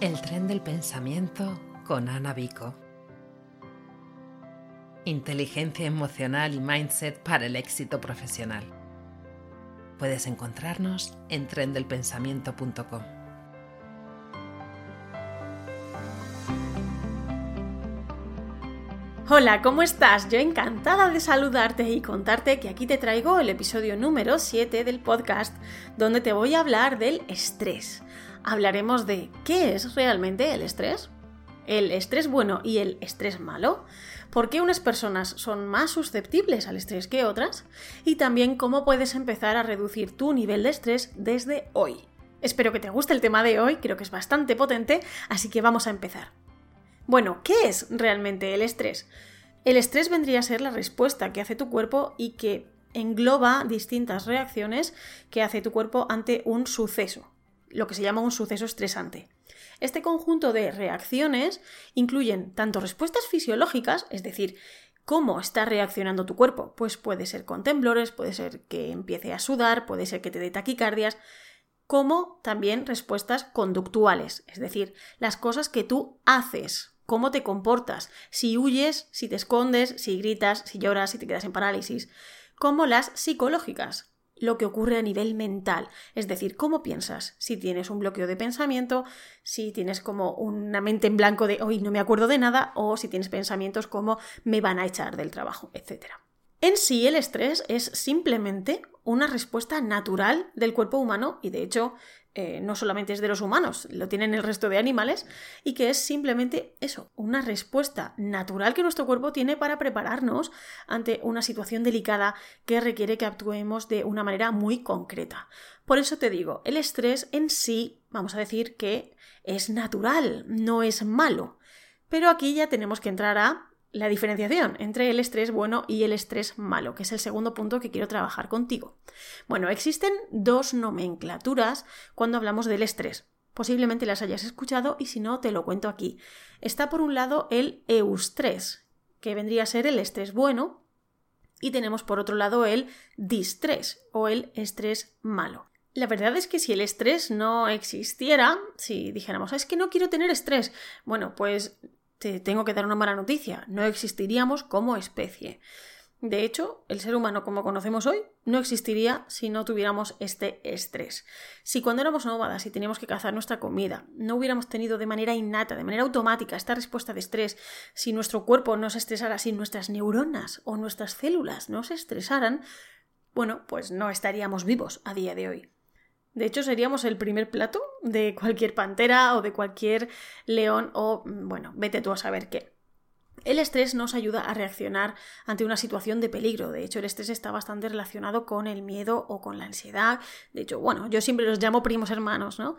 El tren del pensamiento con Ana Vico. Inteligencia emocional y mindset para el éxito profesional. Puedes encontrarnos en trendelpensamiento.com. Hola, ¿cómo estás? Yo encantada de saludarte y contarte que aquí te traigo el episodio número 7 del podcast donde te voy a hablar del estrés. Hablaremos de qué es realmente el estrés, el estrés bueno y el estrés malo, por qué unas personas son más susceptibles al estrés que otras y también cómo puedes empezar a reducir tu nivel de estrés desde hoy. Espero que te guste el tema de hoy, creo que es bastante potente, así que vamos a empezar. Bueno, ¿qué es realmente el estrés? El estrés vendría a ser la respuesta que hace tu cuerpo y que engloba distintas reacciones que hace tu cuerpo ante un suceso, lo que se llama un suceso estresante. Este conjunto de reacciones incluyen tanto respuestas fisiológicas, es decir, cómo está reaccionando tu cuerpo, pues puede ser con temblores, puede ser que empiece a sudar, puede ser que te dé taquicardias, como también respuestas conductuales, es decir, las cosas que tú haces cómo te comportas, si huyes, si te escondes, si gritas, si lloras, si te quedas en parálisis, como las psicológicas, lo que ocurre a nivel mental, es decir, cómo piensas, si tienes un bloqueo de pensamiento, si tienes como una mente en blanco de hoy no me acuerdo de nada, o si tienes pensamientos como me van a echar del trabajo, etc. En sí, el estrés es simplemente una respuesta natural del cuerpo humano y de hecho eh, no solamente es de los humanos, lo tienen el resto de animales, y que es simplemente eso, una respuesta natural que nuestro cuerpo tiene para prepararnos ante una situación delicada que requiere que actuemos de una manera muy concreta. Por eso te digo, el estrés en sí, vamos a decir que es natural, no es malo. Pero aquí ya tenemos que entrar a la diferenciación entre el estrés bueno y el estrés malo, que es el segundo punto que quiero trabajar contigo. Bueno, existen dos nomenclaturas cuando hablamos del estrés. Posiblemente las hayas escuchado y si no, te lo cuento aquí. Está por un lado el eustrés, que vendría a ser el estrés bueno, y tenemos por otro lado el distrés o el estrés malo. La verdad es que si el estrés no existiera, si dijéramos, es que no quiero tener estrés, bueno, pues te tengo que dar una mala noticia, no existiríamos como especie. De hecho, el ser humano como conocemos hoy no existiría si no tuviéramos este estrés. Si cuando éramos nómadas y teníamos que cazar nuestra comida, no hubiéramos tenido de manera innata, de manera automática esta respuesta de estrés, si nuestro cuerpo no se estresara, si nuestras neuronas o nuestras células no se estresaran, bueno, pues no estaríamos vivos a día de hoy. De hecho, seríamos el primer plato de cualquier pantera o de cualquier león o, mm, bueno, vete tú a saber qué. El estrés nos ayuda a reaccionar ante una situación de peligro. De hecho, el estrés está bastante relacionado con el miedo o con la ansiedad. De hecho, bueno, yo siempre los llamo primos hermanos, ¿no?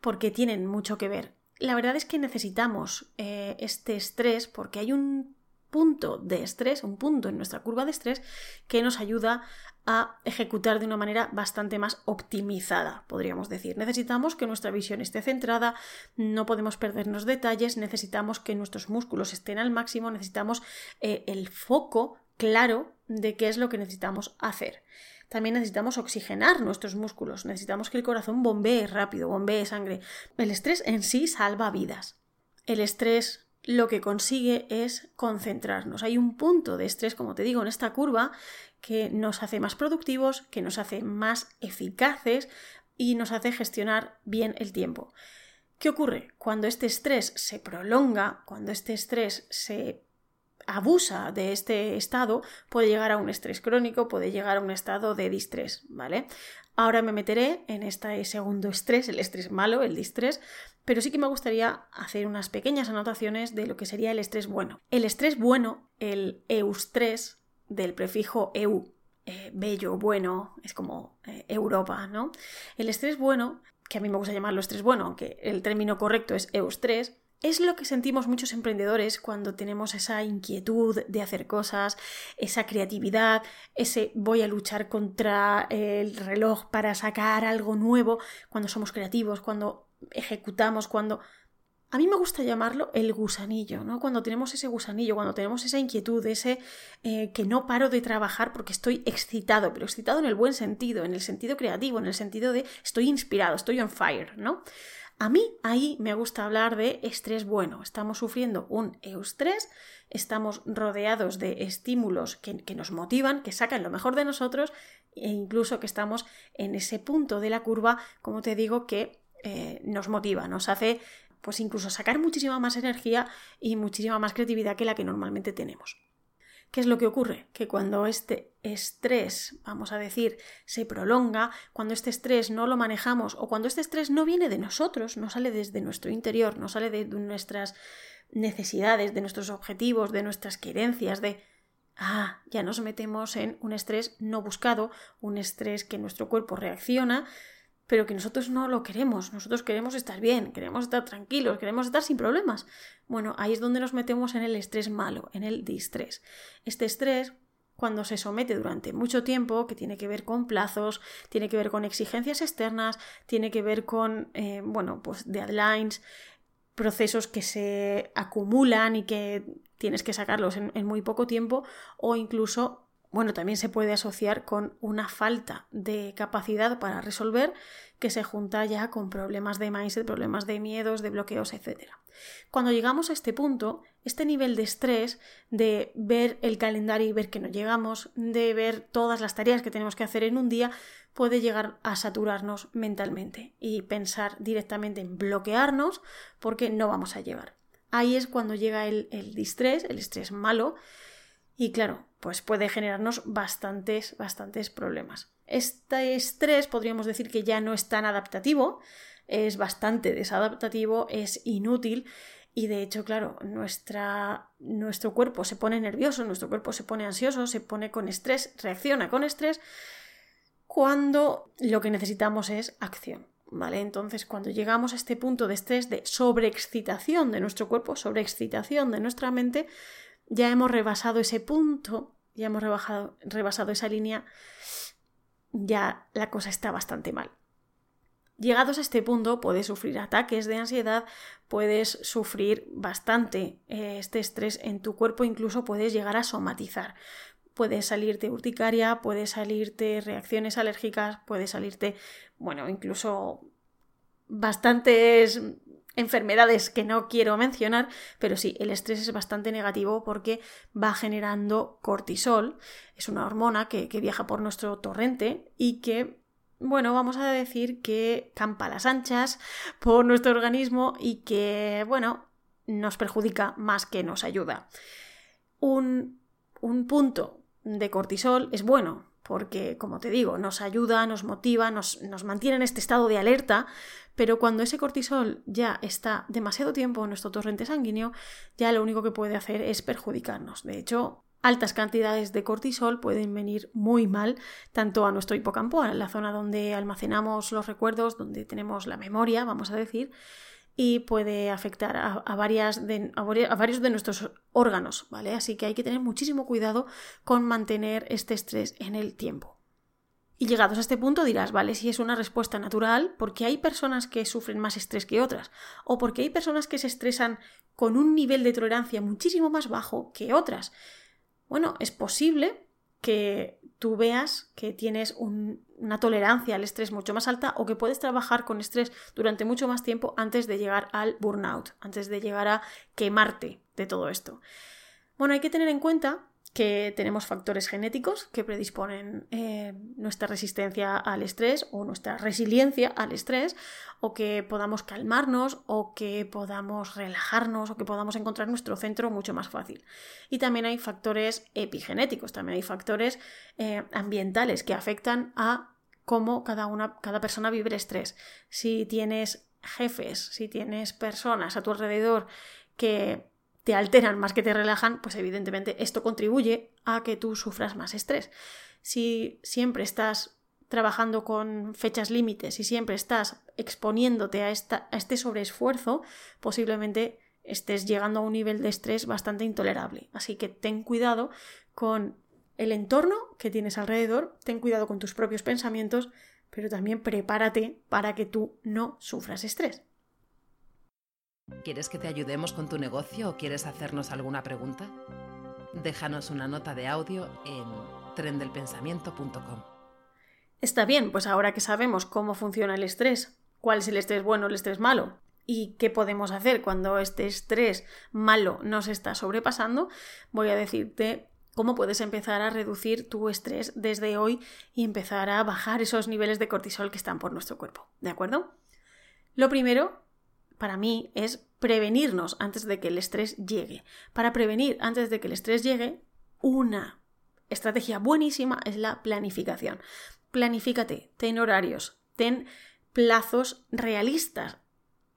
Porque tienen mucho que ver. La verdad es que necesitamos eh, este estrés porque hay un punto de estrés, un punto en nuestra curva de estrés que nos ayuda a ejecutar de una manera bastante más optimizada, podríamos decir. Necesitamos que nuestra visión esté centrada, no podemos perdernos detalles, necesitamos que nuestros músculos estén al máximo, necesitamos eh, el foco claro de qué es lo que necesitamos hacer. También necesitamos oxigenar nuestros músculos, necesitamos que el corazón bombee rápido, bombee sangre. El estrés en sí salva vidas. El estrés lo que consigue es concentrarnos. Hay un punto de estrés, como te digo, en esta curva que nos hace más productivos, que nos hace más eficaces y nos hace gestionar bien el tiempo. ¿Qué ocurre? Cuando este estrés se prolonga, cuando este estrés se abusa de este estado, puede llegar a un estrés crónico, puede llegar a un estado de distrés, ¿vale? Ahora me meteré en este segundo estrés, el estrés malo, el distrés, pero sí que me gustaría hacer unas pequeñas anotaciones de lo que sería el estrés bueno. El estrés bueno, el eustrés del prefijo eu, eh, bello, bueno, es como eh, Europa, ¿no? El estrés bueno, que a mí me gusta llamarlo estrés bueno, aunque el término correcto es eustrés, es lo que sentimos muchos emprendedores cuando tenemos esa inquietud de hacer cosas, esa creatividad, ese voy a luchar contra el reloj para sacar algo nuevo, cuando somos creativos, cuando ejecutamos, cuando a mí me gusta llamarlo el gusanillo, ¿no? Cuando tenemos ese gusanillo, cuando tenemos esa inquietud, ese eh, que no paro de trabajar porque estoy excitado, pero excitado en el buen sentido, en el sentido creativo, en el sentido de estoy inspirado, estoy on fire, ¿no? A mí ahí me gusta hablar de estrés bueno. Estamos sufriendo un eustrés, estamos rodeados de estímulos que, nos motivan, que sacan lo mejor de nosotros e incluso que estamos en ese punto de la curva, como te digo, que eh, nos motiva, nos hace pues incluso sacar muchísima más energía y muchísima más creatividad que la que normalmente tenemos. ¿Qué es lo que ocurre? Que cuando este estrés, vamos a decir, se prolonga, cuando este estrés no lo manejamos o cuando este estrés no viene de nosotros, no sale desde nuestro interior, no sale de nuestras necesidades, de nuestros objetivos, de nuestras querencias, de... Ah, ya nos metemos en un estrés no buscado, un estrés que nuestro cuerpo reacciona pero que nosotros no lo queremos. Nosotros queremos estar bien, queremos estar tranquilos, queremos estar sin problemas. Bueno, ahí es donde nos metemos en el estrés malo, en el distrés. Este estrés cuando se somete durante mucho tiempo, que tiene que ver con plazos, tiene que ver con exigencias externas, tiene que ver con, eh, bueno, pues deadlines, procesos que se acumulan y que tienes que sacarlos en, en muy poco tiempo, o incluso bueno, también se puede asociar con una falta de capacidad para resolver que se junta ya con problemas de mindset, problemas de miedos, de bloqueos, etc. Cuando llegamos a este punto, este nivel de estrés, de ver el calendario y ver que no llegamos, de ver todas las tareas que tenemos que hacer en un día, puede llegar a saturarnos mentalmente y pensar directamente en bloquearnos porque no vamos a llegar. Ahí es cuando llega el, el distrés, el estrés malo, y claro, pues puede generarnos bastantes, bastantes problemas. Este estrés podríamos decir que ya no es tan adaptativo, es bastante desadaptativo, es inútil y de hecho, claro, nuestra, nuestro cuerpo se pone nervioso, nuestro cuerpo se pone ansioso, se pone con estrés, reacciona con estrés cuando lo que necesitamos es acción. ¿Vale? Entonces, cuando llegamos a este punto de estrés, de sobreexcitación de nuestro cuerpo, sobreexcitación de nuestra mente, ya hemos rebasado ese punto, ya hemos rebajado, rebasado esa línea, ya la cosa está bastante mal. Llegados a este punto, puedes sufrir ataques de ansiedad, puedes sufrir bastante eh, este estrés en tu cuerpo, incluso puedes llegar a somatizar. Puede salirte urticaria, puede salirte reacciones alérgicas, puede salirte, bueno, incluso bastantes enfermedades que no quiero mencionar, pero sí, el estrés es bastante negativo porque va generando cortisol, es una hormona que, viaja por nuestro torrente y que, bueno, vamos a decir que campa a las anchas por nuestro organismo y que, bueno, nos perjudica más que nos ayuda. Un, un punto de cortisol es bueno, porque, como te digo, nos ayuda, nos motiva, nos, nos, mantiene en este estado de alerta, pero cuando ese cortisol ya está demasiado tiempo en nuestro torrente sanguíneo, ya lo único que puede hacer es perjudicarnos. De hecho, altas cantidades de cortisol pueden venir muy mal tanto a nuestro hipocampo, a la zona donde almacenamos los recuerdos, donde tenemos la memoria, vamos a decir, y puede afectar a, a, varios de nuestros órganos, ¿vale? Así que hay que tener muchísimo cuidado con mantener este estrés en el tiempo. Y llegados a este punto dirás, vale, si es una respuesta natural, porque hay personas que sufren más estrés que otras, o porque hay personas que se estresan con un nivel de tolerancia muchísimo más bajo que otras. Bueno, es posible que tú veas que tienes una tolerancia al estrés mucho más alta o que puedes trabajar con estrés durante mucho más tiempo antes de llegar al burnout, antes de llegar a quemarte de todo esto. Bueno, hay que tener en cuenta que tenemos factores genéticos que predisponen eh, nuestra resistencia al estrés o nuestra resiliencia al estrés, o que podamos calmarnos, o que podamos relajarnos, o que podamos encontrar nuestro centro mucho más fácil. Y también hay factores epigenéticos, también hay factores eh, ambientales que afectan a cómo cada, una, cada persona vive el estrés. Si tienes jefes, si tienes personas a tu alrededor que te alteran más que te relajan, pues evidentemente esto contribuye a que tú sufras más estrés. Si siempre estás trabajando con fechas límites y siempre estás exponiéndote a, a este sobreesfuerzo, posiblemente estés llegando a un nivel de estrés bastante intolerable. Así que ten cuidado con el entorno que tienes alrededor, ten cuidado con tus propios pensamientos, pero también prepárate para que tú no sufras estrés. ¿Quieres que te ayudemos con tu negocio o quieres hacernos alguna pregunta? Déjanos una nota de audio en trendelpensamiento.com. Está bien, pues ahora que sabemos cómo funciona el estrés, cuál es el estrés bueno o el estrés malo, y qué podemos hacer cuando este estrés malo nos está sobrepasando, voy a decirte cómo puedes empezar a reducir tu estrés desde hoy y empezar a bajar esos niveles de cortisol que están por nuestro cuerpo. ¿De acuerdo? Lo primero, para mí, es prevenirnos antes de que el estrés llegue. Para prevenir antes de que el estrés llegue, una estrategia buenísima es la planificación. Planifícate, ten horarios, ten plazos realistas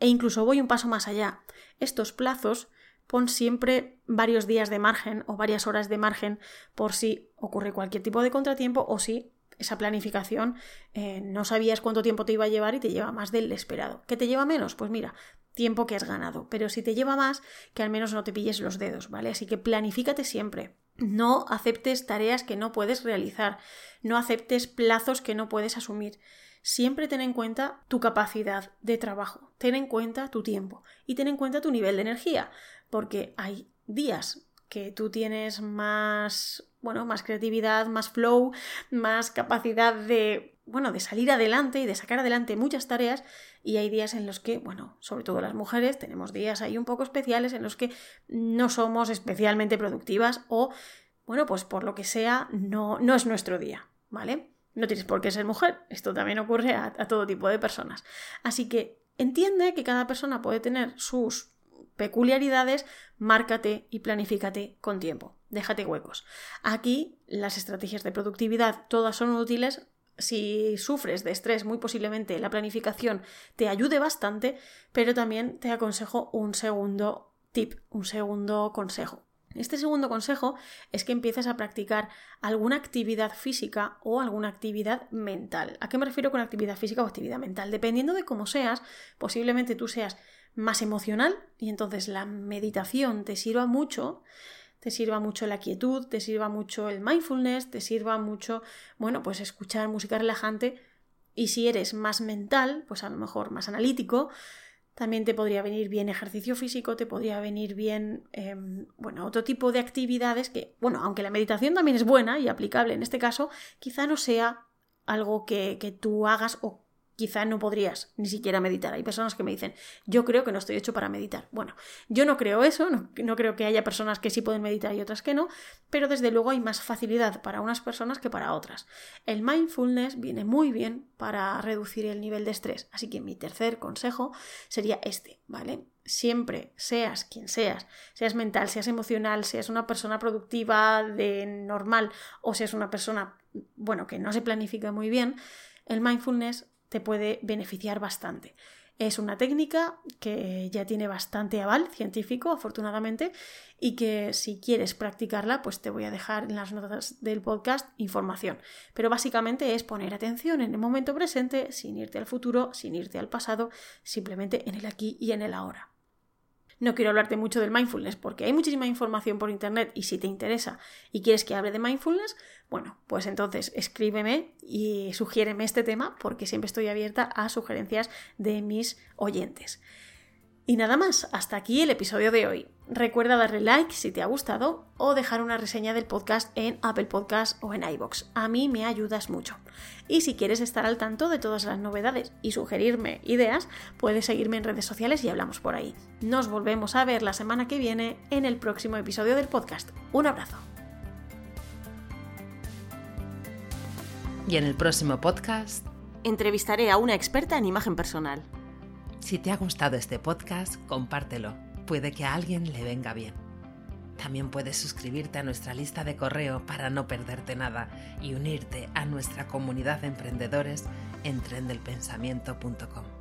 e incluso voy un paso más allá. Estos plazos pon siempre varios días de margen o varias horas de margen por si ocurre cualquier tipo de contratiempo o si esa planificación eh, no sabías cuánto tiempo te iba a llevar y te lleva más del esperado. ¿Qué te lleva menos? Pues mira, tiempo que has ganado. Pero si te lleva más, que al menos no te pilles los dedos, ¿vale? Así que planifícate siempre. No aceptes tareas que no puedes realizar. No aceptes plazos que no puedes asumir siempre ten en cuenta tu capacidad de trabajo, ten en cuenta tu tiempo y ten en cuenta tu nivel de energía, porque hay días que tú tienes más, bueno, más creatividad, más flow, más capacidad de, bueno, de salir adelante y de sacar adelante muchas tareas y hay días en los que, bueno, sobre todo las mujeres, tenemos días ahí un poco especiales en los que no somos especialmente productivas o, bueno, pues por lo que sea, no, no es nuestro día, ¿vale? No tienes por qué ser mujer, esto también ocurre a, todo tipo de personas. Así que entiende que cada persona puede tener sus peculiaridades, márcate y planifícate con tiempo. Déjate huecos. Aquí las estrategias de productividad todas son útiles. Si sufres de estrés, muy posiblemente la planificación te ayude bastante, pero también te aconsejo un segundo tip, un segundo consejo. Este segundo consejo es que empieces a practicar alguna actividad física o alguna actividad mental. ¿A qué me refiero con actividad física o actividad mental? Dependiendo de cómo seas, posiblemente tú seas más emocional y entonces la meditación te sirva mucho, te sirva mucho la quietud, te sirva mucho el mindfulness, te sirva mucho, bueno, pues escuchar música relajante. Y si eres más mental, pues a lo mejor más analítico, también te podría venir bien ejercicio físico, te podría venir bien, em, bueno, otro tipo de actividades que, bueno, aunque la meditación también es buena y aplicable en este caso, quizá no sea algo que, que tú hagas o quizá no podrías ni siquiera meditar. Hay personas que me dicen, yo creo que no estoy hecho para meditar. Bueno, yo no creo eso, no, creo que haya personas que sí pueden meditar y otras que no, pero desde luego hay más facilidad para unas personas que para otras. El mindfulness viene muy bien para reducir el nivel de estrés, así que mi tercer consejo sería este, ¿vale? Siempre seas quien seas, seas mental, seas emocional, seas una persona productiva de normal o seas una persona, bueno, que no se planifica muy bien, el mindfulness te puede beneficiar bastante. Es una técnica que ya tiene bastante aval científico, afortunadamente, y que si quieres practicarla, pues te voy a dejar en las notas del podcast información. Pero básicamente es poner atención en el momento presente, sin irte al futuro, sin irte al pasado, simplemente en el aquí y en el ahora. No quiero hablarte mucho del mindfulness porque hay muchísima información por internet y si te interesa y quieres que hable de mindfulness, bueno, pues entonces escríbeme y sugiéreme este tema porque siempre estoy abierta a sugerencias de mis oyentes. Y nada más, hasta aquí el episodio de hoy. Recuerda darle like si te ha gustado o dejar una reseña del podcast en Apple Podcast o en iBox. A mí me ayudas mucho. Y si quieres estar al tanto de todas las novedades y sugerirme ideas, puedes seguirme en redes sociales y hablamos por ahí. Nos volvemos a ver la semana que viene en el próximo episodio del podcast. Un abrazo. Y en el próximo podcast entrevistaré a una experta en imagen personal. Si te ha gustado este podcast, compártelo. Puede que a alguien le venga bien. También puedes suscribirte a nuestra lista de correo para no perderte nada y unirte a nuestra comunidad de emprendedores en trendelpensamiento.com.